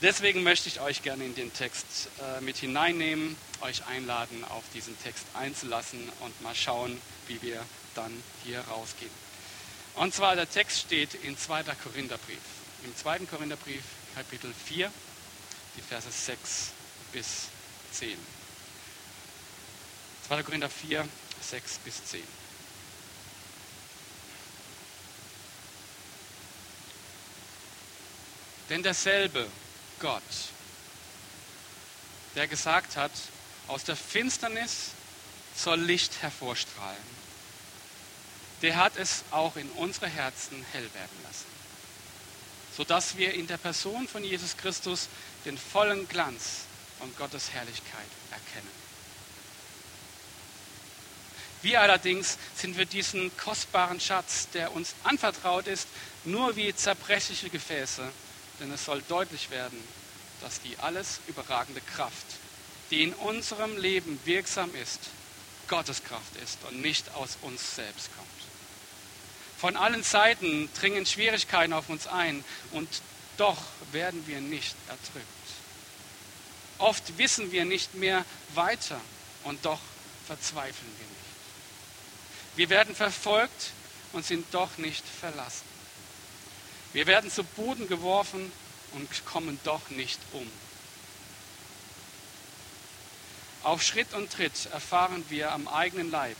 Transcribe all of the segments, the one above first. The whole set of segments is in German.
Deswegen möchte ich euch gerne in den Text äh, mit hineinnehmen, euch einladen, auf diesen Text einzulassen und mal schauen, wie wir dann hier rausgehen. Und zwar der Text steht in 2. Korintherbrief. Im 2. Korintherbrief, Kapitel 4, die Verse 6 bis 10. 2. Korinther 4, 6 bis 10. Denn derselbe Gott, der gesagt hat, aus der Finsternis soll Licht hervorstrahlen, der hat es auch in unsere Herzen hell werden lassen, sodass wir in der Person von Jesus Christus den vollen Glanz von Gottes Herrlichkeit erkennen. Wir allerdings sind für diesen kostbaren Schatz, der uns anvertraut ist, nur wie zerbrechliche Gefäße, denn es soll deutlich werden, dass die alles überragende Kraft, die in unserem Leben wirksam ist, Gottes Kraft ist und nicht aus uns selbst kommt. Von allen Seiten dringen Schwierigkeiten auf uns ein und doch werden wir nicht erdrückt. Oft wissen wir nicht mehr weiter und doch verzweifeln wir nicht. Wir werden verfolgt und sind doch nicht verlassen. Wir werden zu Boden geworfen und kommen doch nicht um. Auf Schritt und Tritt erfahren wir am eigenen Leib,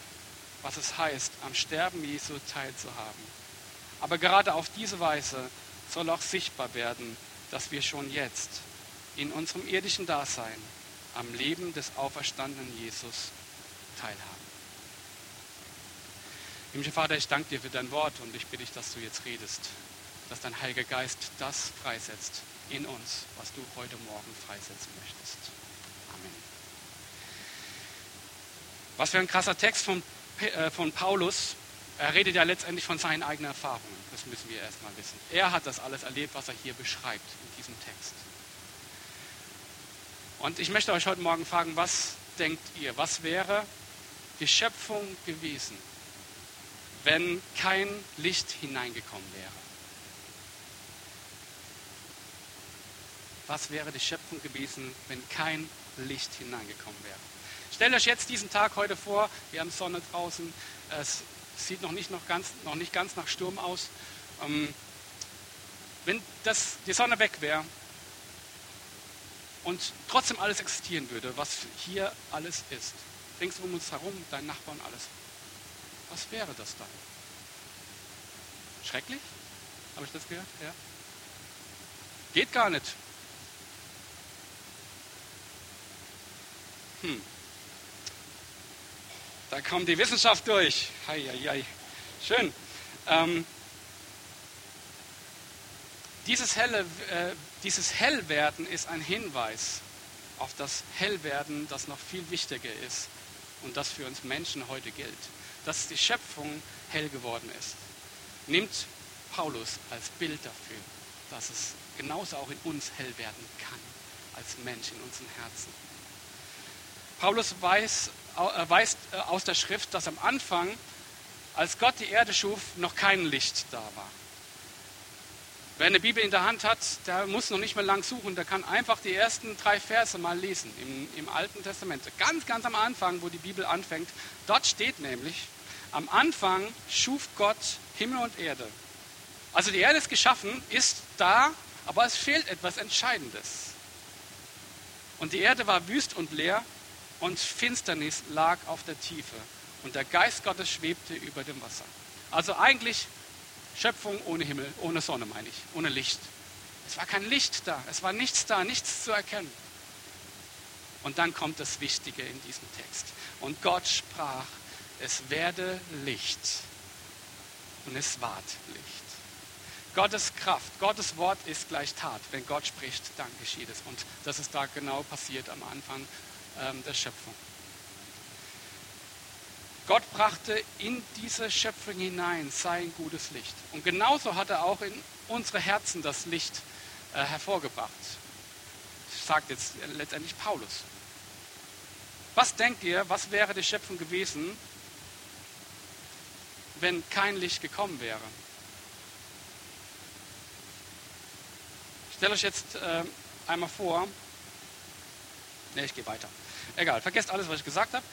was es heißt, am Sterben Jesu teilzuhaben. Aber gerade auf diese Weise soll auch sichtbar werden, dass wir schon jetzt in unserem irdischen Dasein am Leben des auferstandenen Jesus teilhaben. Himmlischer Vater, ich danke dir für dein Wort und ich bitte dich, dass du jetzt redest, dass dein Heiliger Geist das freisetzt in uns, was du heute Morgen freisetzen möchtest. Amen. Was für ein krasser Text von, äh, von Paulus. Er redet ja letztendlich von seinen eigenen Erfahrungen. Das müssen wir erstmal wissen. Er hat das alles erlebt, was er hier beschreibt in diesem Text. Und ich möchte euch heute Morgen fragen, was denkt ihr? Was wäre die Schöpfung gewesen, wenn kein Licht hineingekommen wäre. Was wäre die Schöpfung gewesen, wenn kein Licht hineingekommen wäre? Stellt euch jetzt diesen Tag heute vor, wir haben Sonne draußen, es sieht noch nicht, noch ganz, noch nicht ganz nach Sturm aus. Ähm, wenn das, die Sonne weg wäre und trotzdem alles existieren würde, was hier alles ist, rings um uns herum, dein Nachbarn, alles, was wäre das dann? Schrecklich? Habe ich das gehört? Ja. Geht gar nicht. Hm. Da kommt die Wissenschaft durch. Hei, hei, hei. Schön. Ähm, dieses, helle, äh, dieses Hellwerden ist ein Hinweis auf das Hellwerden, das noch viel wichtiger ist und das für uns Menschen heute gilt dass die Schöpfung hell geworden ist, nimmt Paulus als Bild dafür, dass es genauso auch in uns hell werden kann, als Mensch in unseren Herzen. Paulus weiß, äh, weist äh, aus der Schrift, dass am Anfang, als Gott die Erde schuf, noch kein Licht da war. Wer eine Bibel in der Hand hat, der muss noch nicht mehr lang suchen, der kann einfach die ersten drei Verse mal lesen im, im Alten Testament. Ganz, ganz am Anfang, wo die Bibel anfängt, dort steht nämlich, am Anfang schuf Gott Himmel und Erde. Also die Erde ist geschaffen, ist da, aber es fehlt etwas Entscheidendes. Und die Erde war wüst und leer und Finsternis lag auf der Tiefe. Und der Geist Gottes schwebte über dem Wasser. Also eigentlich Schöpfung ohne Himmel, ohne Sonne meine ich, ohne Licht. Es war kein Licht da, es war nichts da, nichts zu erkennen. Und dann kommt das Wichtige in diesem Text. Und Gott sprach, es werde Licht. Und es ward Licht. Gottes Kraft, Gottes Wort ist gleich Tat. Wenn Gott spricht, dann geschieht es. Und das ist da genau passiert am Anfang der Schöpfung. Gott brachte in diese Schöpfung hinein sein gutes Licht. Und genauso hat er auch in unsere Herzen das Licht äh, hervorgebracht. Sagt jetzt letztendlich Paulus. Was denkt ihr, was wäre die Schöpfung gewesen, wenn kein Licht gekommen wäre? Stellt euch jetzt äh, einmal vor. Ne, ich gehe weiter. Egal, vergesst alles, was ich gesagt habe.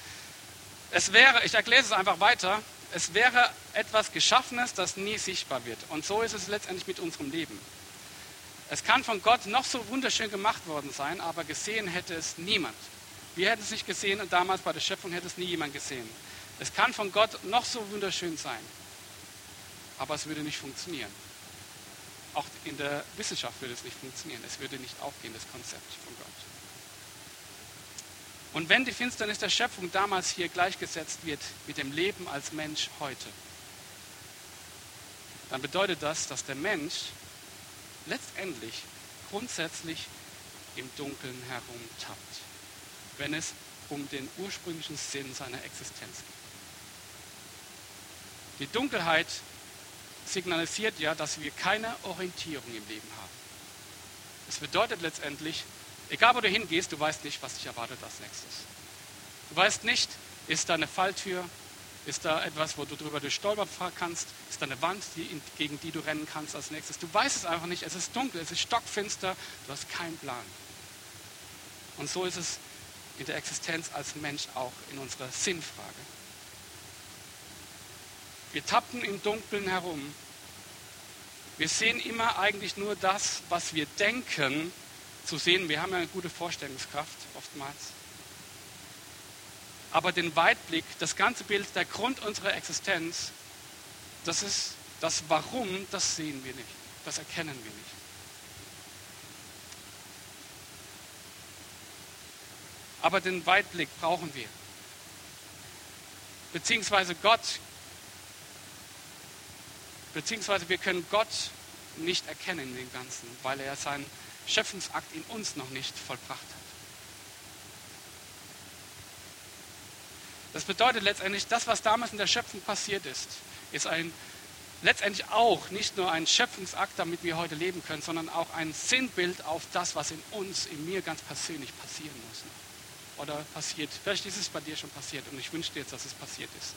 Es wäre, ich erkläre es einfach weiter, es wäre etwas Geschaffenes, das nie sichtbar wird. Und so ist es letztendlich mit unserem Leben. Es kann von Gott noch so wunderschön gemacht worden sein, aber gesehen hätte es niemand. Wir hätten es nicht gesehen und damals bei der Schöpfung hätte es nie jemand gesehen. Es kann von Gott noch so wunderschön sein, aber es würde nicht funktionieren. Auch in der Wissenschaft würde es nicht funktionieren. Es würde nicht aufgehen, das Konzept von Gott. Und wenn die Finsternis der Schöpfung damals hier gleichgesetzt wird mit dem Leben als Mensch heute, dann bedeutet das, dass der Mensch letztendlich grundsätzlich im Dunkeln herumtappt, wenn es um den ursprünglichen Sinn seiner Existenz geht. Die Dunkelheit signalisiert ja, dass wir keine Orientierung im Leben haben. Es bedeutet letztendlich, egal wo du hingehst, du weißt nicht, was dich erwartet als nächstes. Du weißt nicht, ist da eine Falltür, ist da etwas, wo du drüber durchstolpern kannst? Ist da eine Wand, die, gegen die du rennen kannst als nächstes? Du weißt es einfach nicht. Es ist dunkel, es ist stockfinster. Du hast keinen Plan. Und so ist es in der Existenz als Mensch auch in unserer Sinnfrage. Wir tappen im Dunkeln herum. Wir sehen immer eigentlich nur das, was wir denken zu sehen. Wir haben ja eine gute Vorstellungskraft oftmals aber den Weitblick, das ganze Bild, der Grund unserer Existenz, das ist das Warum, das sehen wir nicht, das erkennen wir nicht. Aber den Weitblick brauchen wir. Beziehungsweise Gott, beziehungsweise wir können Gott nicht erkennen dem Ganzen, weil er seinen Schöpfungsakt in uns noch nicht vollbracht hat. Das bedeutet letztendlich, das, was damals in der Schöpfung passiert ist, ist ein, letztendlich auch nicht nur ein Schöpfungsakt, damit wir heute leben können, sondern auch ein Sinnbild auf das, was in uns, in mir ganz persönlich passieren muss. Oder passiert. Vielleicht ist es bei dir schon passiert und ich wünsche dir jetzt, dass es passiert ist.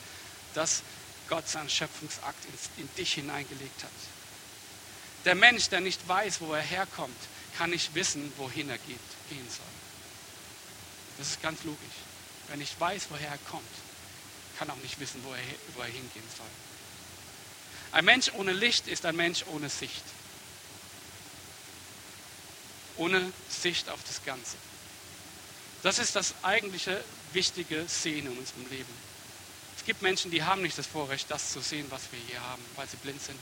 Dass Gott seinen Schöpfungsakt in, in dich hineingelegt hat. Der Mensch, der nicht weiß, wo er herkommt, kann nicht wissen, wohin er geht, gehen soll. Das ist ganz logisch. Wer nicht weiß, woher er kommt, kann auch nicht wissen, wo er, wo er hingehen soll. Ein Mensch ohne Licht ist ein Mensch ohne Sicht. Ohne Sicht auf das Ganze. Das ist das eigentliche wichtige Sehen in unserem Leben. Es gibt Menschen, die haben nicht das Vorrecht, das zu sehen, was wir hier haben, weil sie blind sind.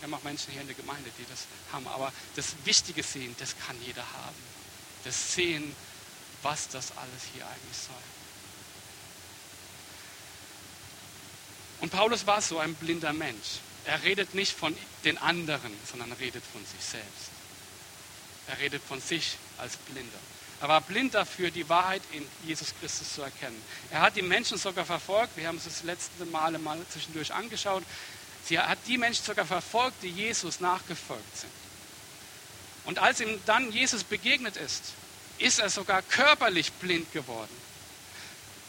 Wir haben auch Menschen hier in der Gemeinde, die das haben. Aber das wichtige Sehen, das kann jeder haben. Das Sehen, was das alles hier eigentlich soll. Und Paulus war so ein blinder Mensch. Er redet nicht von den anderen, sondern redet von sich selbst. Er redet von sich als Blinder. Er war blind dafür, die Wahrheit in Jesus Christus zu erkennen. Er hat die Menschen sogar verfolgt. Wir haben es das letzte Male mal zwischendurch angeschaut. Sie hat die Menschen sogar verfolgt, die Jesus nachgefolgt sind. Und als ihm dann Jesus begegnet ist, ist er sogar körperlich blind geworden.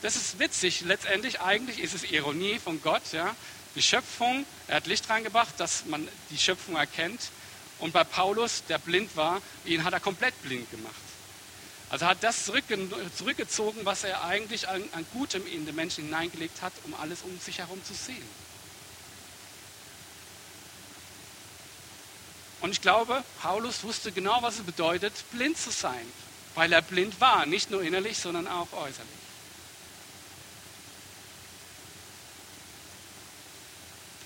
Das ist witzig. Letztendlich, eigentlich ist es Ironie von Gott. Ja? Die Schöpfung, er hat Licht reingebracht, dass man die Schöpfung erkennt. Und bei Paulus, der blind war, ihn hat er komplett blind gemacht. Also hat das zurückgezogen, was er eigentlich an, an Gutem in den Menschen hineingelegt hat, um alles um sich herum zu sehen. Und ich glaube, Paulus wusste genau, was es bedeutet, blind zu sein, weil er blind war, nicht nur innerlich, sondern auch äußerlich.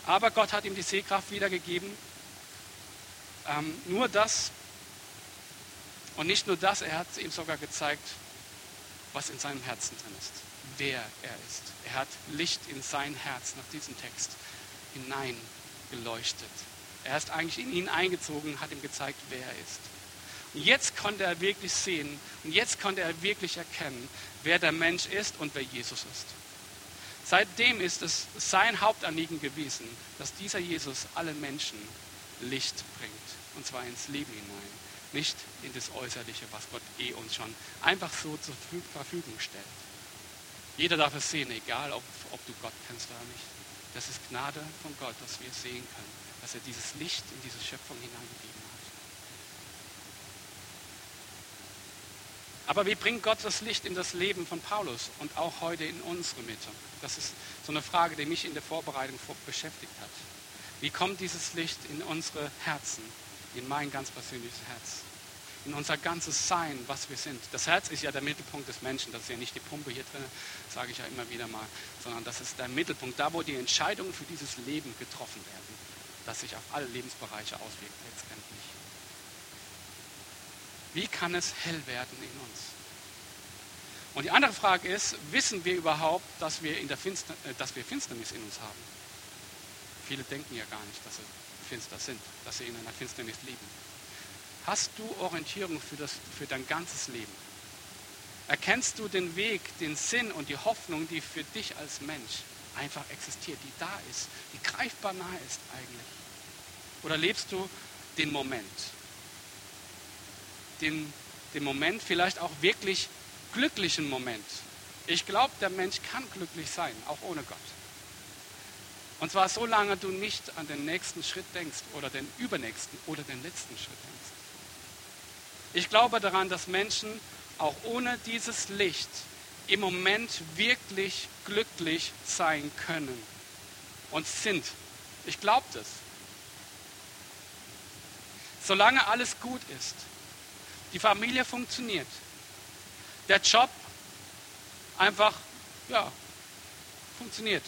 Aber Gott hat ihm die Sehkraft wiedergegeben. Ähm, nur das und nicht nur das, er hat ihm sogar gezeigt, was in seinem Herzen drin ist, wer er ist. Er hat Licht in sein Herz nach diesem Text hineingeleuchtet. Er ist eigentlich in ihn eingezogen, hat ihm gezeigt, wer er ist. Und jetzt konnte er wirklich sehen und jetzt konnte er wirklich erkennen, wer der Mensch ist und wer Jesus ist. Seitdem ist es sein Hauptanliegen gewesen, dass dieser Jesus allen Menschen Licht bringt. Und zwar ins Leben hinein. Nicht in das Äußerliche, was Gott eh uns schon einfach so zur Verfügung stellt. Jeder darf es sehen, egal ob, ob du Gott kennst oder nicht. Das ist Gnade von Gott, dass wir sehen können, dass er dieses Licht in diese Schöpfung hineingegeben hat. Aber wie bringt Gott das Licht in das Leben von Paulus und auch heute in unsere Mitte? Das ist so eine Frage, die mich in der Vorbereitung beschäftigt hat. Wie kommt dieses Licht in unsere Herzen, in mein ganz persönliches Herz, in unser ganzes Sein, was wir sind? Das Herz ist ja der Mittelpunkt des Menschen, das ist ja nicht die Pumpe hier drin, sage ich ja immer wieder mal, sondern das ist der Mittelpunkt, da wo die Entscheidungen für dieses Leben getroffen werden, das sich auf alle Lebensbereiche auswirkt letztendlich. Wie kann es hell werden in uns? Und die andere Frage ist, wissen wir überhaupt, dass wir, in der Finster, äh, dass wir Finsternis in uns haben? Viele denken ja gar nicht, dass sie finster sind, dass sie in einer Finsternis leben. Hast du Orientierung für, das, für dein ganzes Leben? Erkennst du den Weg, den Sinn und die Hoffnung, die für dich als Mensch einfach existiert, die da ist, die greifbar nahe ist eigentlich? Oder lebst du den Moment? den, den Moment, vielleicht auch wirklich glücklichen Moment. Ich glaube, der Mensch kann glücklich sein, auch ohne Gott. Und zwar solange du nicht an den nächsten Schritt denkst oder den übernächsten oder den letzten Schritt denkst. Ich glaube daran, dass Menschen auch ohne dieses Licht im Moment wirklich glücklich sein können und sind. Ich glaube das. Solange alles gut ist, die Familie funktioniert. Der Job einfach, ja, funktioniert.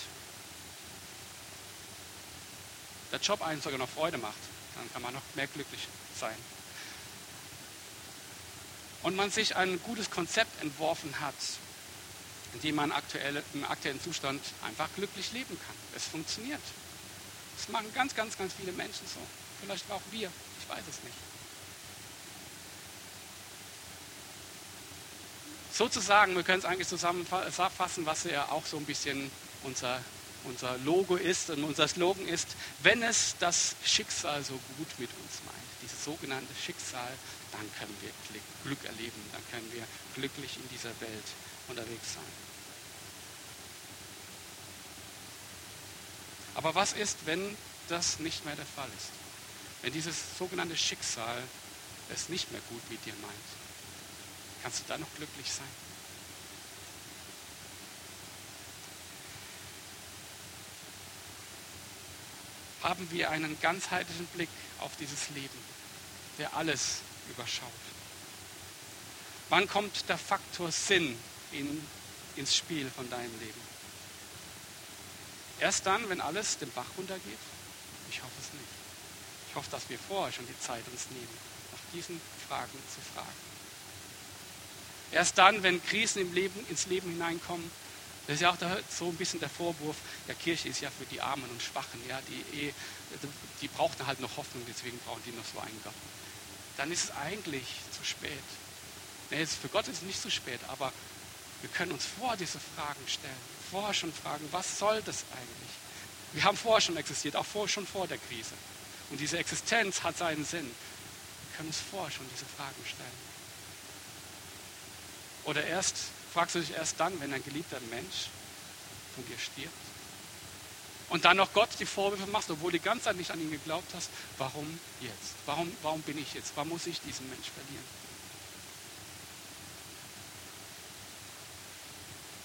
Der Job einen sogar noch Freude macht, dann kann man noch mehr glücklich sein. Und man sich ein gutes Konzept entworfen hat, in dem man aktuell, im aktuellen Zustand einfach glücklich leben kann. Es funktioniert. Das machen ganz, ganz, ganz viele Menschen so. Vielleicht auch wir. Ich weiß es nicht. sozusagen, wir können es eigentlich zusammenfassen, was ja auch so ein bisschen unser, unser Logo ist und unser Slogan ist, wenn es das Schicksal so gut mit uns meint, dieses sogenannte Schicksal, dann können wir Glück erleben, dann können wir glücklich in dieser Welt unterwegs sein. Aber was ist, wenn das nicht mehr der Fall ist? Wenn dieses sogenannte Schicksal es nicht mehr gut mit dir meint? Kannst du da noch glücklich sein? Haben wir einen ganzheitlichen Blick auf dieses Leben, der alles überschaut? Wann kommt der Faktor Sinn in, ins Spiel von deinem Leben? Erst dann, wenn alles den Bach runtergeht? Ich hoffe es nicht. Ich hoffe, dass wir vorher schon die Zeit uns nehmen, nach diesen Fragen zu fragen. Erst dann, wenn Krisen im Leben, ins Leben hineinkommen, das ist ja auch so ein bisschen der Vorwurf, ja, Kirche ist ja für die Armen und Schwachen, ja, die, eh, die brauchten halt noch Hoffnung, deswegen brauchen die noch so einen Gott. Dann ist es eigentlich zu spät. Nee, für Gott ist es nicht zu spät, aber wir können uns vor diese Fragen stellen, vorher schon fragen, was soll das eigentlich? Wir haben vorher schon existiert, auch vor, schon vor der Krise. Und diese Existenz hat seinen Sinn. Wir können uns vorher schon diese Fragen stellen. Oder erst, fragst du dich erst dann, wenn ein geliebter Mensch von dir stirbt? Und dann noch Gott die Vorwürfe machst, obwohl du die ganze Zeit nicht an ihn geglaubt hast, warum jetzt? Warum, warum bin ich jetzt? Warum muss ich diesen Mensch verlieren?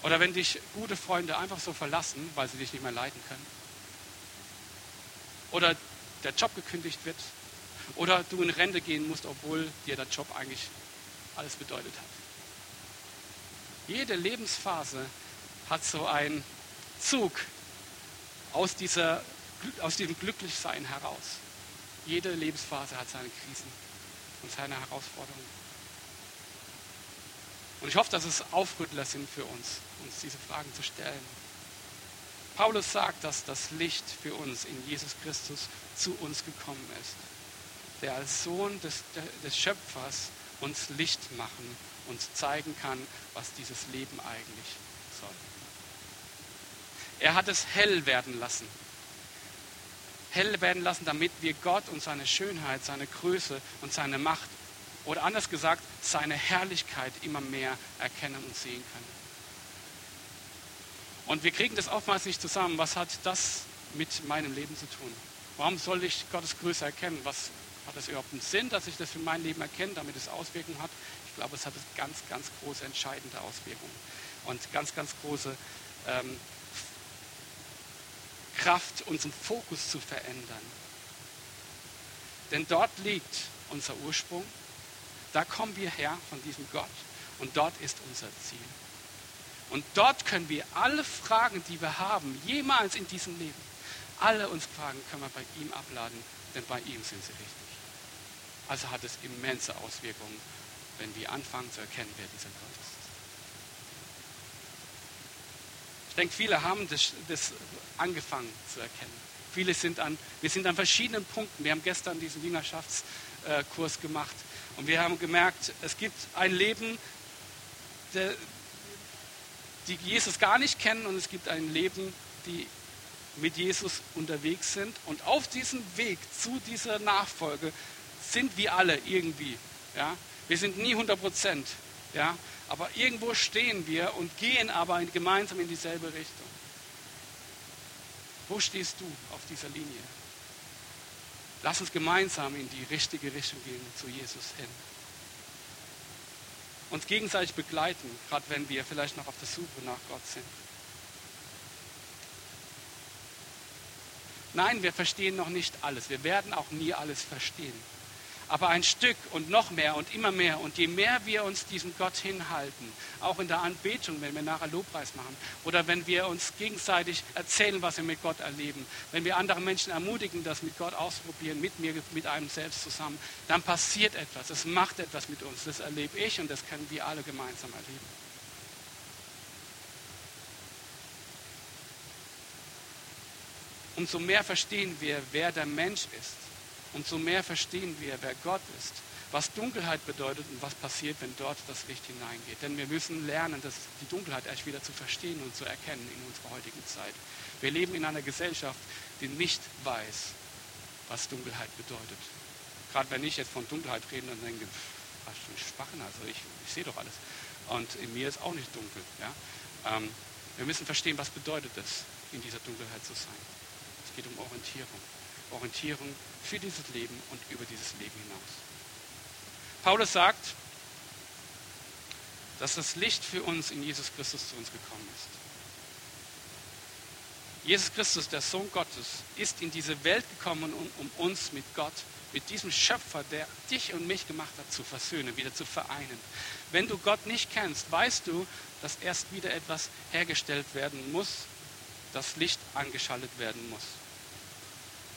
Oder wenn dich gute Freunde einfach so verlassen, weil sie dich nicht mehr leiden können. Oder der Job gekündigt wird. Oder du in Rente gehen musst, obwohl dir der Job eigentlich alles bedeutet hat. Jede Lebensphase hat so einen Zug aus, dieser, aus diesem Glücklichsein heraus. Jede Lebensphase hat seine Krisen und seine Herausforderungen. Und ich hoffe, dass es Aufrüttler sind für uns, uns diese Fragen zu stellen. Paulus sagt, dass das Licht für uns in Jesus Christus zu uns gekommen ist, der als Sohn des, des Schöpfers uns Licht machen uns zeigen kann, was dieses Leben eigentlich soll. Er hat es hell werden lassen. Hell werden lassen, damit wir Gott und seine Schönheit, seine Größe und seine Macht oder anders gesagt, seine Herrlichkeit immer mehr erkennen und sehen können. Und wir kriegen das oftmals nicht zusammen. Was hat das mit meinem Leben zu tun? Warum soll ich Gottes Größe erkennen? Was Hat es überhaupt einen Sinn, dass ich das für mein Leben erkenne, damit es Auswirkungen hat? Ich glaube, es hat ganz, ganz große, entscheidende Auswirkungen und ganz, ganz große ähm, Kraft, unseren Fokus zu verändern. Denn dort liegt unser Ursprung, da kommen wir her von diesem Gott und dort ist unser Ziel. Und dort können wir alle Fragen, die wir haben, jemals in diesem Leben, alle uns Fragen können wir bei ihm abladen, denn bei ihm sind sie richtig. Also hat es immense Auswirkungen, wenn wir anfangen zu erkennen, wer dieser Gott ist. Ich denke, viele haben das, das angefangen zu erkennen. Viele sind an, wir sind an verschiedenen Punkten. Wir haben gestern diesen Jüngerschaftskurs gemacht und wir haben gemerkt, es gibt ein Leben, die Jesus gar nicht kennen und es gibt ein Leben, die mit Jesus unterwegs sind. Und auf diesem Weg zu dieser Nachfolge sind wir alle irgendwie. Ja? Wir sind nie 100 Prozent. Ja? Aber irgendwo stehen wir und gehen aber gemeinsam in dieselbe Richtung. Wo stehst du auf dieser Linie? Lass uns gemeinsam in die richtige Richtung gehen, zu Jesus hin. Uns gegenseitig begleiten, gerade wenn wir vielleicht noch auf der Suche nach Gott sind. Nein, wir verstehen noch nicht alles. Wir werden auch nie alles verstehen aber ein Stück und noch mehr und immer mehr. Und je mehr wir uns diesem Gott hinhalten, auch in der Anbetung, wenn wir nachher Lobpreis machen oder wenn wir uns gegenseitig erzählen, was wir mit Gott erleben, wenn wir andere Menschen ermutigen, das mit Gott auszuprobieren, mit mir, mit einem selbst zusammen, dann passiert etwas. Es macht etwas mit uns. Das erlebe ich und das können wir alle gemeinsam erleben. Umso mehr verstehen wir, wer der Mensch ist umso mehr verstehen wir, wer Gott ist, was Dunkelheit bedeutet und was passiert, wenn dort das Licht hineingeht. Denn wir müssen lernen, das, die Dunkelheit erst wieder zu verstehen und zu erkennen in unserer heutigen Zeit. Wir leben in einer Gesellschaft, die nicht weiß, was Dunkelheit bedeutet. Gerade wenn ich jetzt von Dunkelheit rede, dann denke ich, was für ein Schwachen, also ich, ich sehe doch alles. Und in mir ist auch nicht dunkel. Ja? Ähm, wir müssen verstehen, was bedeutet es, in dieser Dunkelheit zu sein. Es geht um Orientierung. Orientierung für dieses Leben und über dieses Leben hinaus. Paulus sagt, dass das Licht für uns in Jesus Christus zu uns gekommen ist. Jesus Christus, der Sohn Gottes, ist in diese Welt gekommen, um, uns mit Gott, mit diesem Schöpfer, der dich und mich gemacht hat, zu versöhnen, wieder zu vereinen. Wenn du Gott nicht kennst, weißt du, dass erst wieder etwas hergestellt werden muss, das Licht angeschaltet werden muss.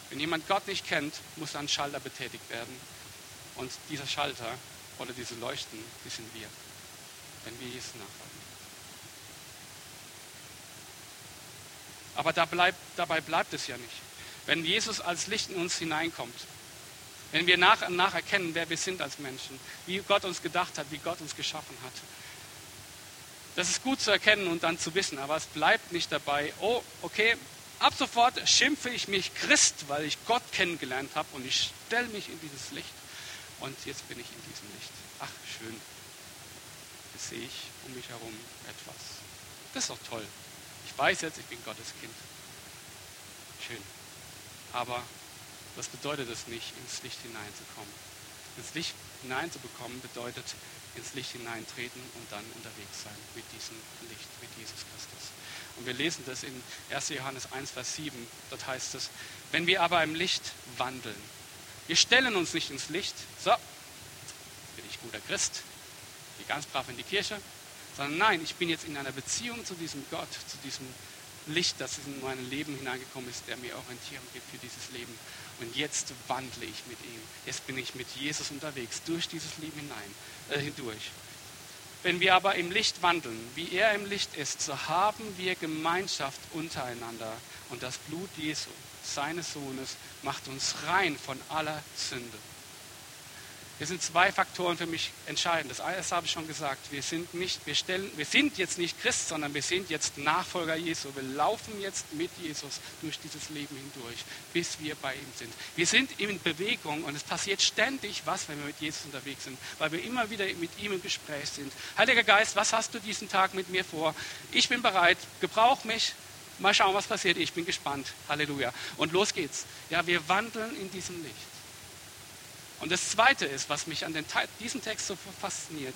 Wenn jemand Gott nicht kennt, muss ein Schalter betätigt werden. Und dieser Schalter oder diese Leuchten, die sind wir, wenn wir Jesus nachfolgen. Aber da bleibt, dabei bleibt es ja nicht. Wenn Jesus als Licht in uns hineinkommt, wenn wir nach und nach erkennen, wer wir sind als Menschen, wie Gott uns gedacht hat, wie Gott uns geschaffen hat, das ist gut zu erkennen und dann zu wissen, aber es bleibt nicht dabei, oh, okay, Ab sofort schimpfe ich mich Christ, weil ich Gott kennengelernt habe und ich stelle mich in dieses Licht. Und jetzt bin ich in diesem Licht. Ach, schön. Jetzt sehe ich um mich herum etwas. Das ist doch toll. Ich weiß jetzt, ich bin Gottes Kind. Schön. Aber was bedeutet es nicht, ins Licht hineinzukommen? Ins Licht hineinzubekommen bedeutet ins Licht hineintreten und dann unterwegs sein mit diesem Licht, mit Jesus Christus. Und wir lesen das in 1. Johannes 1, Vers 7. Dort heißt es, wenn wir aber im Licht wandeln, wir stellen uns nicht ins Licht, so, bin ich guter Christ, gehe ganz brav in die Kirche, sondern nein, ich bin jetzt in einer Beziehung zu diesem Gott, zu diesem Licht, das in mein Leben hineingekommen ist, der mir Orientierung gibt für dieses Leben. Und jetzt wandle ich mit ihm. Jetzt bin ich mit Jesus unterwegs, durch dieses Leben hinein, äh, hindurch. Wenn wir aber im Licht wandeln, wie er im Licht ist, so haben wir Gemeinschaft untereinander. Und das Blut Jesu, seines Sohnes, macht uns rein von aller Sünde. Hier sind zwei Faktoren für mich entscheidend. Das erste habe ich schon gesagt. Wir sind, nicht, wir, stellen, wir sind jetzt nicht Christ, sondern wir sind jetzt Nachfolger Jesu. Wir laufen jetzt mit Jesus durch dieses Leben hindurch, bis wir bei ihm sind. Wir sind in Bewegung und es passiert ständig was, wenn wir mit Jesus unterwegs sind, weil wir immer wieder mit ihm im Gespräch sind. Heiliger Geist, was hast du diesen Tag mit mir vor? Ich bin bereit, gebrauch mich. Mal schauen, was passiert. Ich bin gespannt. Halleluja. Und los geht's. Ja, wir wandeln in diesem Licht. Und das Zweite ist, was mich an den, diesem Text so fasziniert,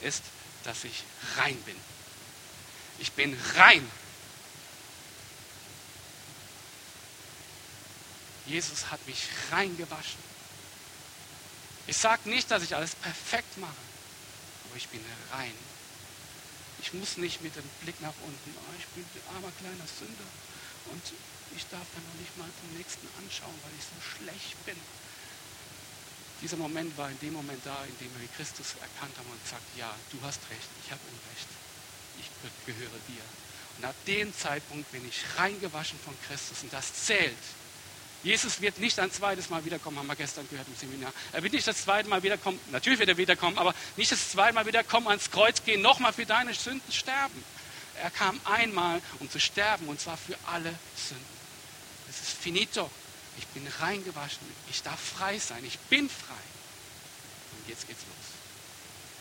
ist, dass ich rein bin. Ich bin rein. Jesus hat mich reingewaschen. Ich sage nicht, dass ich alles perfekt mache, aber ich bin rein. Ich muss nicht mit dem Blick nach unten, oh, ich bin ein armer kleiner Sünder und ich darf dann noch nicht mal den Nächsten anschauen, weil ich so schlecht bin. Dieser Moment war in dem Moment da, in dem wir Christus erkannt haben und gesagt, ja, du hast recht, ich habe Unrecht, ich gehöre dir. Und ab dem Zeitpunkt bin ich reingewaschen von Christus und das zählt. Jesus wird nicht ein zweites Mal wiederkommen, haben wir gestern gehört im Seminar. Er wird nicht das zweite Mal wiederkommen, natürlich wird er wiederkommen, aber nicht das zweite Mal wiederkommen, ans Kreuz gehen, nochmal für deine Sünden sterben. Er kam einmal, um zu sterben, und zwar für alle Sünden. Es ist finito. Ich bin reingewaschen. Ich darf frei sein. Ich bin frei. Und jetzt geht's los.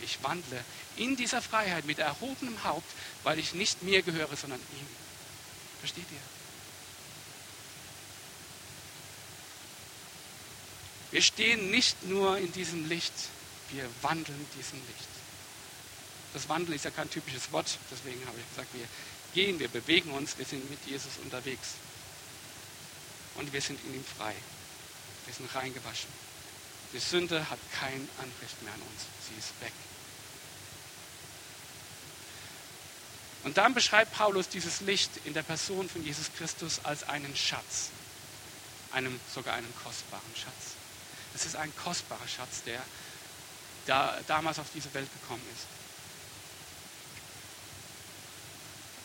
Ich wandle in dieser Freiheit mit erhobenem Haupt, weil ich nicht mir gehöre, sondern ihm. Versteht ihr? Wir stehen nicht nur in diesem Licht, wir wandeln diesem Licht. Das Wandeln ist ja kein typisches Wort, deswegen habe ich gesagt, wir gehen, wir bewegen uns, wir sind mit Jesus unterwegs. Und wir sind in ihm frei. Wir sind reingewaschen. Die Sünde hat kein Anrecht mehr an uns. Sie ist weg. Und dann beschreibt Paulus dieses Licht in der Person von Jesus Christus als einen Schatz. Einem, sogar einen kostbaren Schatz. Es ist ein kostbarer Schatz, der da, damals auf diese Welt gekommen ist.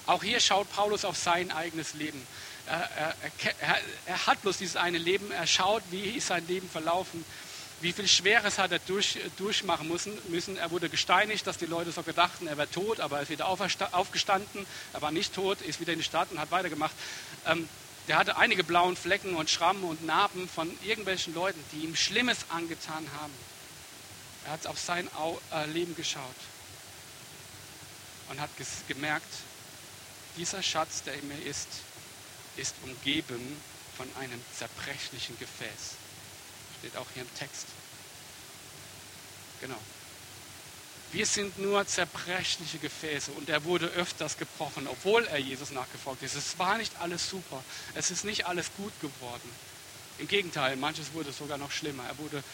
Auch hier schaut Paulus auf sein eigenes Leben. Er, er, er, hat bloß dieses eine Leben. Er schaut, wie ist sein Leben verlaufen. Wie viel Schweres hat er durch, durchmachen müssen, Er wurde gesteinigt, dass die Leute so gedachten, er wäre tot, aber er ist wieder aufgestanden. Er war nicht tot, ist wieder in die Stadt und hat weitergemacht. Ähm, der hatte einige blauen Flecken und Schrammen und Narben von irgendwelchen Leuten, die ihm Schlimmes angetan haben. Er hat auf sein äh, Leben geschaut und hat gemerkt, dieser Schatz, der in mir ist, ist umgeben von einem zerbrechlichen Gefäß. Steht auch hier im Text. Genau. Wir sind nur zerbrechliche Gefäße und er wurde öfters gebrochen, obwohl er Jesus nachgefolgt ist. Es war nicht alles super. Es ist nicht alles gut geworden. Im Gegenteil, manches wurde sogar noch schlimmer. Er wurde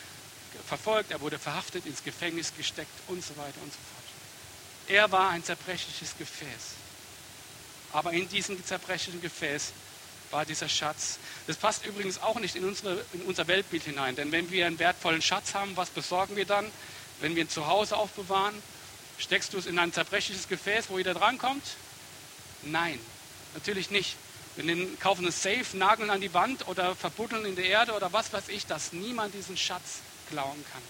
verfolgt, er wurde verhaftet, ins Gefängnis gesteckt und so weiter und so fort. Er war ein zerbrechliches Gefäß. Aber in diesem zerbrechlichen Gefäß war dieser Schatz. Das passt übrigens auch nicht in, unsere, in unser Weltbild hinein. Denn wenn wir einen wertvollen Schatz haben, was besorgen wir dann? Wenn wir ihn zu Hause aufbewahren, steckst du es in ein zerbrechliches Gefäß, wo jeder drankommt? Nein, natürlich nicht. Wir kaufen ein Safe, nageln an die Wand oder verbuddeln in der Erde oder was weiß ich, dass niemand diesen Schatz klauen kann.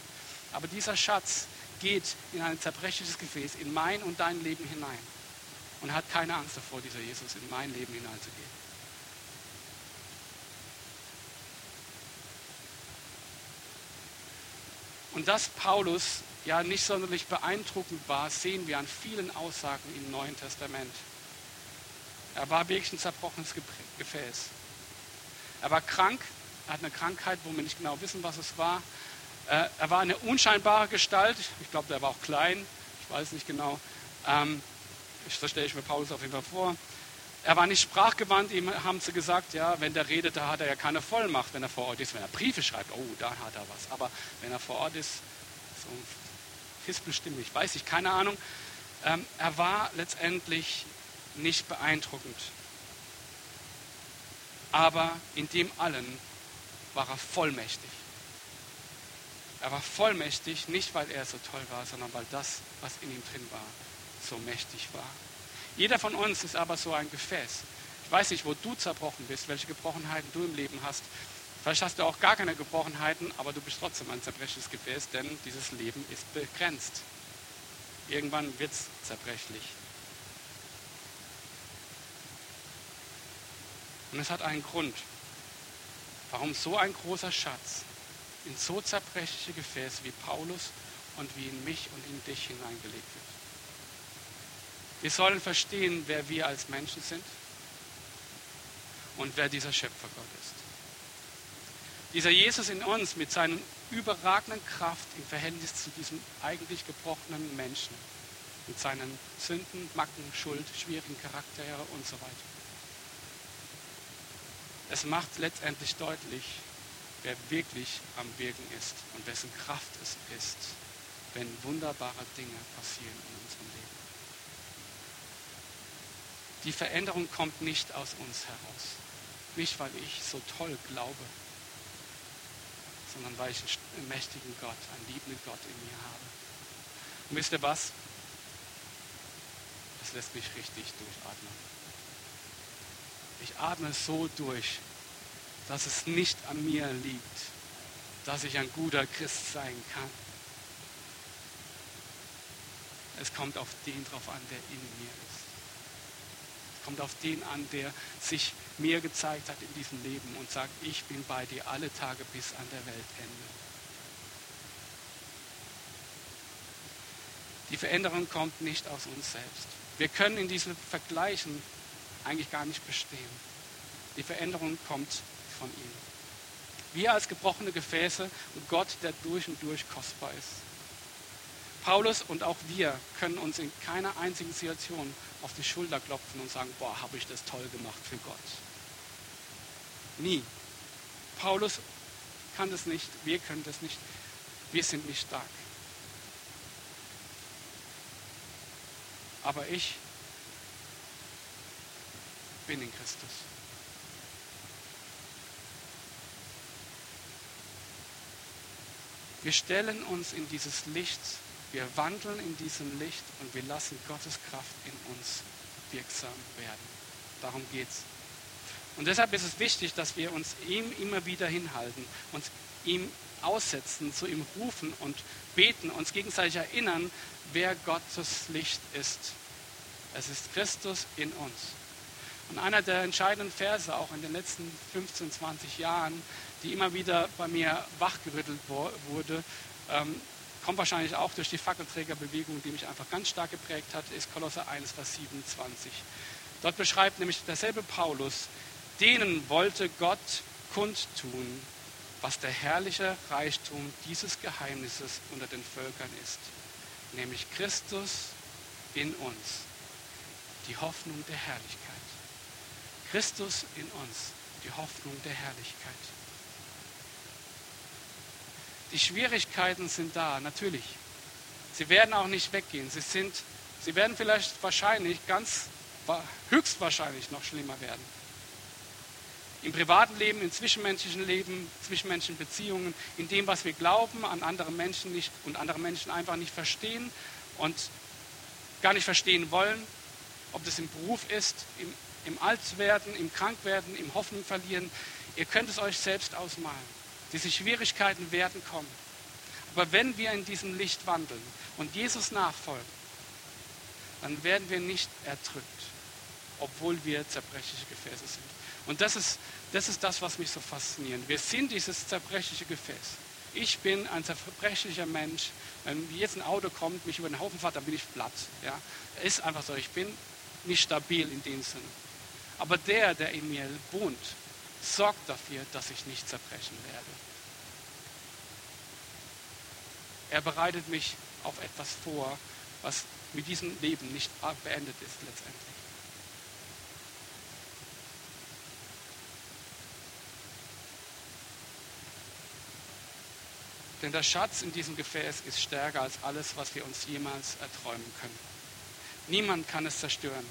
Aber dieser Schatz geht in ein zerbrechliches Gefäß, in mein und dein Leben hinein. Und hat keine Angst davor, dieser Jesus in mein Leben hineinzugehen. Und dass Paulus ja nicht sonderlich beeindruckend war, sehen wir an vielen Aussagen im Neuen Testament. Er war wirklich ein zerbrochenes Gefäß. Er war krank, er hat eine Krankheit, wo wir nicht genau wissen, was es war. Äh, er war eine unscheinbare Gestalt. Ich glaube, er war auch klein. Ich weiß nicht genau. Ähm, das stelle ich mir Paulus auf jeden Fall vor. Er war nicht sprachgewandt, ihm haben sie gesagt, ja, wenn der redet, da hat er ja keine Vollmacht, wenn er vor Ort ist. Wenn er Briefe schreibt, oh, da hat er was. Aber wenn er vor Ort ist, so Hispelstimme, ich weiß nicht, keine Ahnung. Ähm, er war letztendlich nicht beeindruckend. Aber in dem allen war er vollmächtig. Er war vollmächtig, nicht weil er so toll war, sondern weil das, was in ihm drin war, so mächtig war. Jeder von uns ist aber so ein Gefäß. Ich weiß nicht, wo du zerbrochen bist, welche Gebrochenheiten du im Leben hast. Vielleicht hast du auch gar keine Gebrochenheiten, aber du bist trotzdem ein zerbrechliches Gefäß, denn dieses Leben ist begrenzt. Irgendwann wird es zerbrechlich. Und es hat einen Grund, warum so ein großer Schatz in so zerbrechliche Gefäße wie Paulus und wie in mich und in dich hineingelegt wird. Wir sollen verstehen, wer wir als Menschen sind und wer dieser Schöpfer Gott ist. Dieser Jesus in uns mit seiner überragenden Kraft im Verhältnis zu diesem eigentlich gebrochenen Menschen, mit seinen Sünden, Macken, Schuld, schwierigen Charakter und so weiter. Es macht letztendlich deutlich, wer wirklich am Wirken ist und wessen Kraft es ist, wenn wunderbare Dinge passieren in unserem Leben. Die Veränderung kommt nicht aus uns heraus. Nicht, weil ich so toll glaube, sondern weil ich einen mächtigen Gott, einen liebenden Gott in mir habe. Und wisst ihr was? Das lässt mich richtig durchatmen. Ich atme so durch, dass es nicht an mir liegt, dass ich ein guter Christ sein kann. Es kommt auf den drauf an, der in mir ist. Kommt auf den an, der sich mir gezeigt hat in diesem Leben und sagt, ich bin bei dir alle Tage bis an der Weltende. Die Veränderung kommt nicht aus uns selbst. Wir können in diesen Vergleichen eigentlich gar nicht bestehen. Die Veränderung kommt von ihm. Wir als gebrochene Gefäße und Gott, der durch und durch kostbar ist. Paulus und auch wir können uns in keiner einzigen Situation auf die Schulter klopfen und sagen, boah, habe ich das toll gemacht für Gott. Nie. Paulus kann das nicht, wir können das nicht, wir sind nicht stark. Aber ich bin in Christus. Wir stellen uns in dieses Licht, wir wandeln in diesem Licht und wir lassen Gottes Kraft in uns wirksam werden. Darum geht es. Und deshalb ist es wichtig, dass wir uns ihm immer wieder hinhalten, uns ihm aussetzen, zu ihm rufen und beten, uns gegenseitig erinnern, wer Gottes Licht ist. Es ist Christus in uns. Und einer der entscheidenden Verse auch in den letzten 15, 20 Jahren die immer wieder bei mir wachgerüttelt wurde, ähm, kommt wahrscheinlich auch durch die Fackelträgerbewegung, die mich einfach ganz stark geprägt hat, ist Kolosser 1, Vers 27. Dort beschreibt nämlich derselbe Paulus, denen wollte Gott kundtun, was der herrliche Reichtum dieses Geheimnisses unter den Völkern ist, nämlich Christus in uns, die Hoffnung der Herrlichkeit. Christus in uns, die Hoffnung der Herrlichkeit. Die Schwierigkeiten sind da, natürlich. Sie werden auch nicht weggehen. Sie, sind, sie werden vielleicht wahrscheinlich, ganz höchstwahrscheinlich noch schlimmer werden. Im privaten Leben, im zwischenmenschlichen Leben, zwischenmenschlichen Beziehungen, in dem, was wir glauben, an andere Menschen nicht und andere Menschen einfach nicht verstehen und gar nicht verstehen wollen, ob das im Beruf ist, im, im Altwerden, im Krankwerden, im Hoffnung verlieren. Ihr könnt es euch selbst ausmalen. Diese Schwierigkeiten werden kommen. Aber wenn wir in diesem Licht wandeln und Jesus nachfolgen, dann werden wir nicht erdrückt, obwohl wir zerbrechliche Gefäße sind. Und das ist, das ist das, was mich so fasziniert. Wir sind dieses zerbrechliche Gefäß. Ich bin ein zerbrechlicher Mensch. Wenn jetzt ein Auto kommt, mich über den Haufen fährt, dann bin ich platt. Ja? Ist einfach so. Ich bin nicht stabil in dem Sinne. Aber der, der in mir wohnt, sorgt dafür, dass ich nicht zerbrechen werde. Er bereitet mich auf etwas vor, was mit diesem Leben nicht beendet ist letztendlich. Denn der Schatz in diesem Gefäß ist stärker als alles, was wir uns jemals erträumen können. Niemand kann es zerstören.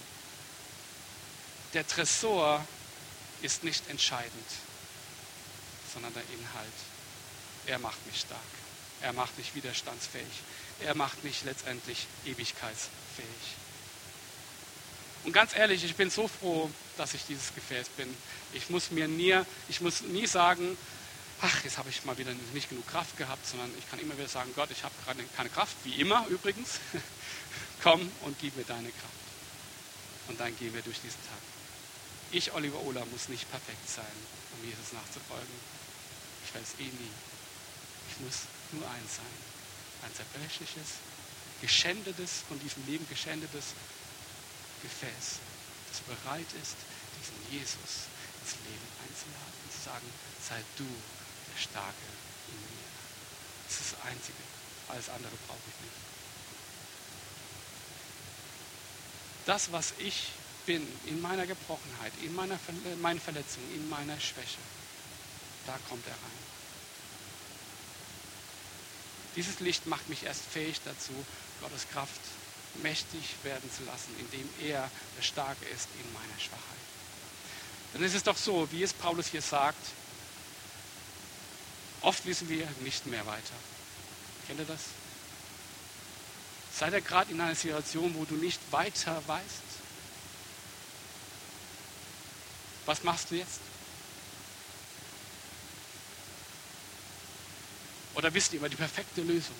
Der Tresor ist nicht entscheidend, sondern der Inhalt. Er macht mich stark. Er macht mich widerstandsfähig. Er macht mich letztendlich ewigkeitsfähig. Und ganz ehrlich, ich bin so froh, dass ich dieses Gefäß bin. Ich muss mir nie, ich muss nie sagen, ach, jetzt habe ich mal wieder nicht genug Kraft gehabt, sondern ich kann immer wieder sagen, Gott, ich habe gerade keine Kraft, wie immer übrigens. Komm und gib mir deine Kraft. Und dann gehen wir durch diesen Tag. Ich, Oliver Ola, muss nicht perfekt sein, um Jesus nachzufolgen. Ich weiß eh nie. Ich muss nur eins sein. Ein zerbrechliches, geschändetes, von diesem Leben geschändetes Gefäß, das bereit ist, diesen Jesus ins Leben einzuladen und zu sagen, sei du der Starke in mir. Das ist das Einzige. Alles andere brauche ich nicht. Das, was ich bin, in meiner Gebrochenheit, in meiner meinen Verletzungen, in meiner Schwäche, da kommt er rein. Dieses Licht macht mich erst fähig dazu, Gottes Kraft mächtig werden zu lassen, indem er der Starke ist in meiner Schwachheit. Dann ist es doch so, wie es Paulus hier sagt, oft wissen wir nicht mehr weiter. Kennt ihr das? Seid ihr gerade in einer Situation, wo du nicht weiter weißt? Was machst du jetzt? Oder wisst ihr über die perfekte Lösung?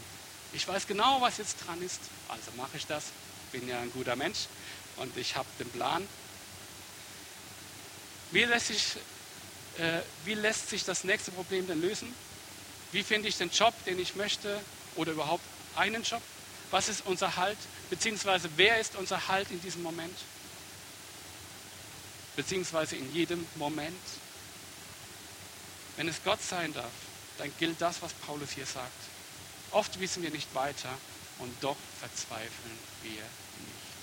Ich weiß genau, was jetzt dran ist, also mache ich das. Bin ja ein guter Mensch und ich habe den Plan. Wie lässt, sich, äh, wie lässt sich das nächste Problem denn lösen? Wie finde ich den Job, den ich möchte oder überhaupt einen Job? Was ist unser Halt? Beziehungsweise wer ist unser Halt in diesem Moment? Beziehungsweise in jedem Moment? Wenn es Gott sein darf, dann gilt das, was Paulus hier sagt. Oft wissen wir nicht weiter und doch verzweifeln wir nicht.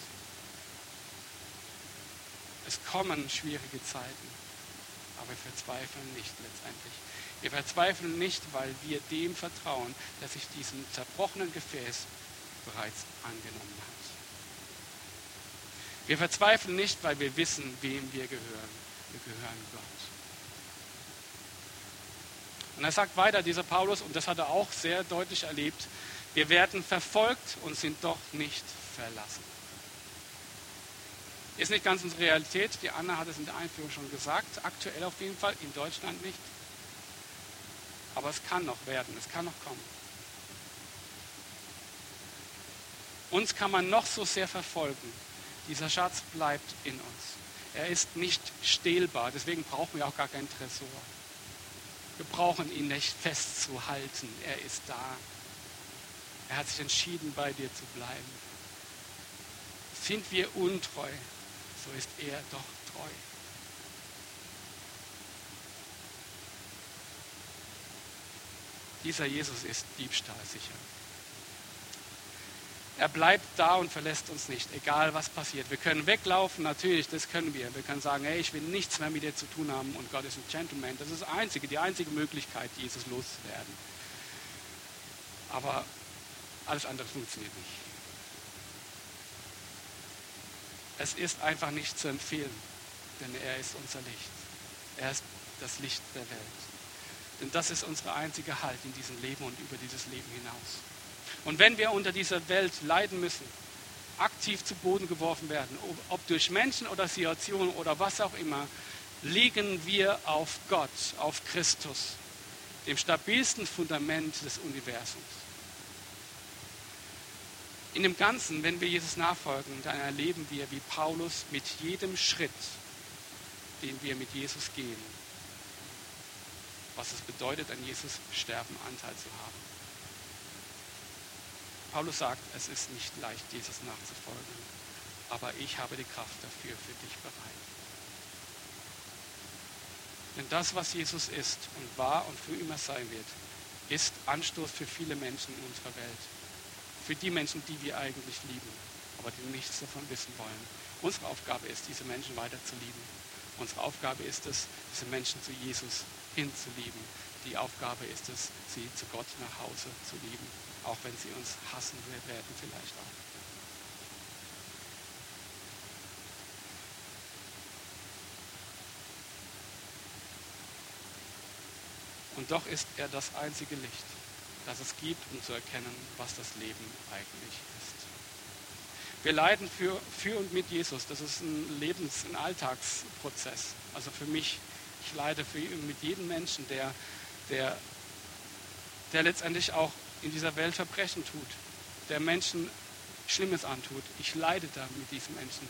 Es kommen schwierige Zeiten, aber wir verzweifeln nicht letztendlich. Wir verzweifeln nicht, weil wir dem vertrauen, dass sich diesem zerbrochenen Gefäß bereits angenommen hat. Wir verzweifeln nicht, weil wir wissen, wem wir gehören. Wir gehören Gott. Und er sagt weiter, dieser Paulus, und das hat er auch sehr deutlich erlebt, wir werden verfolgt und sind doch nicht verlassen. Ist nicht ganz unsere Realität. Die Anna hat es in der Einführung schon gesagt. Aktuell auf jeden Fall, in Deutschland nicht. Aber es kann noch werden, es kann noch kommen. Uns kann man noch so sehr verfolgen. Dieser Schatz bleibt in uns. Er ist nicht stehlbar, deswegen brauchen wir auch gar keinen Tresor. Wir brauchen ihn nicht festzuhalten. Er ist da. Er hat sich entschieden, bei dir zu bleiben. Sind wir untreu, so ist er doch treu. Dieser Jesus ist diebstahlsicher. Er bleibt da und verlässt uns nicht, egal was passiert. Wir können weglaufen, natürlich, das können wir. Wir können sagen, hey, ich will nichts mehr mit dir zu tun haben und Gott ist ein Gentleman. Das ist einzige, die einzige Möglichkeit, Jesus loszuwerden. Aber alles andere funktioniert nicht. Es ist einfach nicht zu empfehlen, denn er ist unser Licht. Er ist das Licht der Welt. Denn das ist unsere einzige Halt in diesem Leben und über dieses Leben hinaus. Und wenn wir unter dieser Welt leiden müssen, aktiv zu Boden geworfen werden, ob durch Menschen oder Situationen oder was auch immer, liegen wir auf Gott, auf Christus, dem stabilsten Fundament des Universums. In dem Ganzen, wenn wir Jesus nachfolgen, dann erleben wir wie Paulus mit jedem Schritt, den wir mit Jesus gehen, was es bedeutet, an Jesus Sterben Anteil zu haben. Paulus sagt, es ist nicht leicht, Jesus nachzufolgen, aber ich habe die Kraft dafür für dich bereit. Denn das, was Jesus ist und war und für immer sein wird, ist Anstoß für viele Menschen in unserer Welt. Für die Menschen, die wir eigentlich lieben, aber die nichts davon wissen wollen. Unsere Aufgabe ist, diese Menschen weiter zu lieben. Unsere Aufgabe ist es, diese Menschen zu Jesus hinzulieben. Die Aufgabe ist es, sie zu Gott nach Hause zu lieben auch wenn sie uns hassen werden vielleicht auch. Und doch ist er das einzige Licht, das es gibt, um zu erkennen, was das Leben eigentlich ist. Wir leiden für, für und mit Jesus. Das ist ein Lebens-, ein Alltagsprozess. Also für mich, ich leide für, mit jedem Menschen, der, der, der letztendlich auch in dieser Welt Verbrechen tut, der Menschen Schlimmes antut. Ich leide da mit diesem Menschen.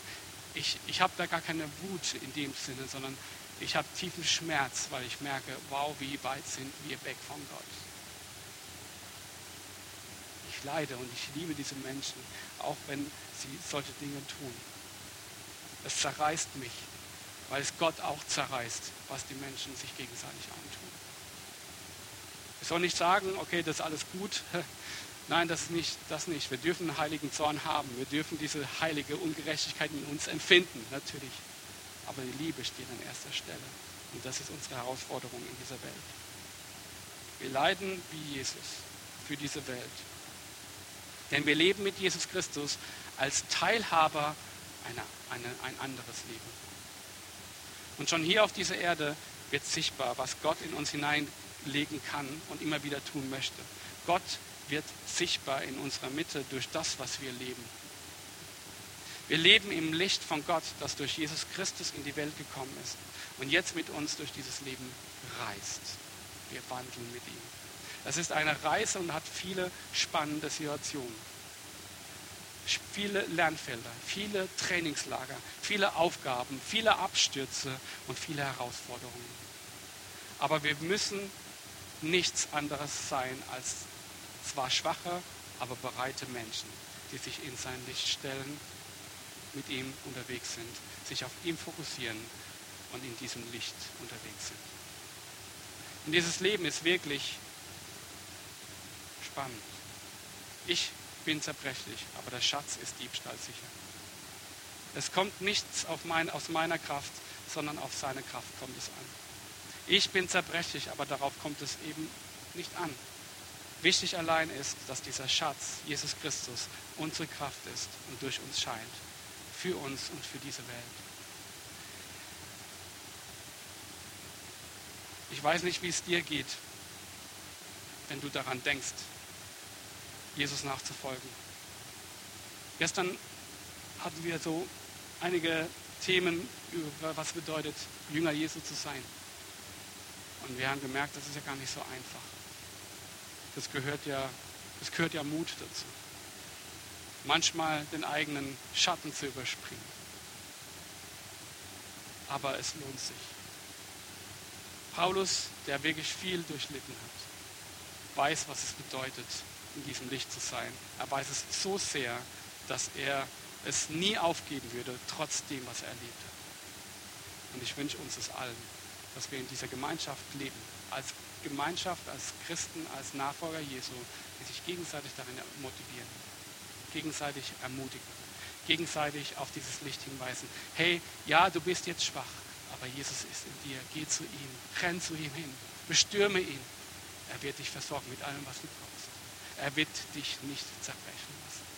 Ich, ich habe da gar keine Wut in dem Sinne, sondern ich habe tiefen Schmerz, weil ich merke, wow, wie weit sind wir weg von Gott. Ich leide und ich liebe diese Menschen, auch wenn sie solche Dinge tun. Es zerreißt mich, weil es Gott auch zerreißt, was die Menschen sich gegenseitig antun. Wir sollen nicht sagen, okay, das ist alles gut. Nein, das ist nicht, das nicht. Wir dürfen einen heiligen Zorn haben. Wir dürfen diese heilige Ungerechtigkeit in uns empfinden, natürlich. Aber die Liebe steht an erster Stelle. Und das ist unsere Herausforderung in dieser Welt. Wir leiden wie Jesus für diese Welt. Denn wir leben mit Jesus Christus als Teilhaber einer, einer, ein anderes Leben. Und schon hier auf dieser Erde wird sichtbar, was Gott in uns hineinlegen kann und immer wieder tun möchte. Gott wird sichtbar in unserer Mitte durch das, was wir leben. Wir leben im Licht von Gott, das durch Jesus Christus in die Welt gekommen ist und jetzt mit uns durch dieses Leben reist. Wir wandeln mit ihm. Das ist eine Reise und hat viele spannende Situationen. Viele Lernfelder, viele Trainingslager, viele Aufgaben, viele Abstürze und viele Herausforderungen. Aber wir müssen nichts anderes sein als zwar schwache, aber bereite Menschen, die sich in sein Licht stellen, mit ihm unterwegs sind, sich auf ihn fokussieren und in diesem Licht unterwegs sind. Und dieses Leben ist wirklich spannend. Ich bin zerbrechlich, aber der Schatz ist diebstahlsicher. Es kommt nichts mein, aus meiner Kraft, sondern auf seine Kraft kommt es an. Ich bin zerbrechlich, aber darauf kommt es eben nicht an. Wichtig allein ist, dass dieser Schatz, Jesus Christus, unsere Kraft ist und durch uns scheint. Für uns und für diese Welt. Ich weiß nicht, wie es dir geht, wenn du daran denkst, Jesus nachzufolgen. Gestern hatten wir so einige Themen über was bedeutet, Jünger Jesu zu sein. Und wir haben gemerkt, das ist ja gar nicht so einfach. Das gehört ja, das gehört ja Mut dazu. Manchmal den eigenen Schatten zu überspringen. Aber es lohnt sich. Paulus, der wirklich viel durchlitten hat, weiß, was es bedeutet, in diesem Licht zu sein. Er weiß es so sehr, dass er es nie aufgeben würde, trotz dem, was er erlebt hat. Und ich wünsche uns es allen, dass wir in dieser Gemeinschaft leben, als Gemeinschaft, als Christen, als Nachfolger Jesu, die sich gegenseitig darin motivieren, gegenseitig ermutigen, gegenseitig auf dieses Licht hinweisen. Hey, ja, du bist jetzt schwach, aber Jesus ist in dir. Geh zu ihm, renn zu ihm hin, bestürme ihn. Er wird dich versorgen mit allem, was du brauchst. Er wird dich nicht zerbrechen lassen.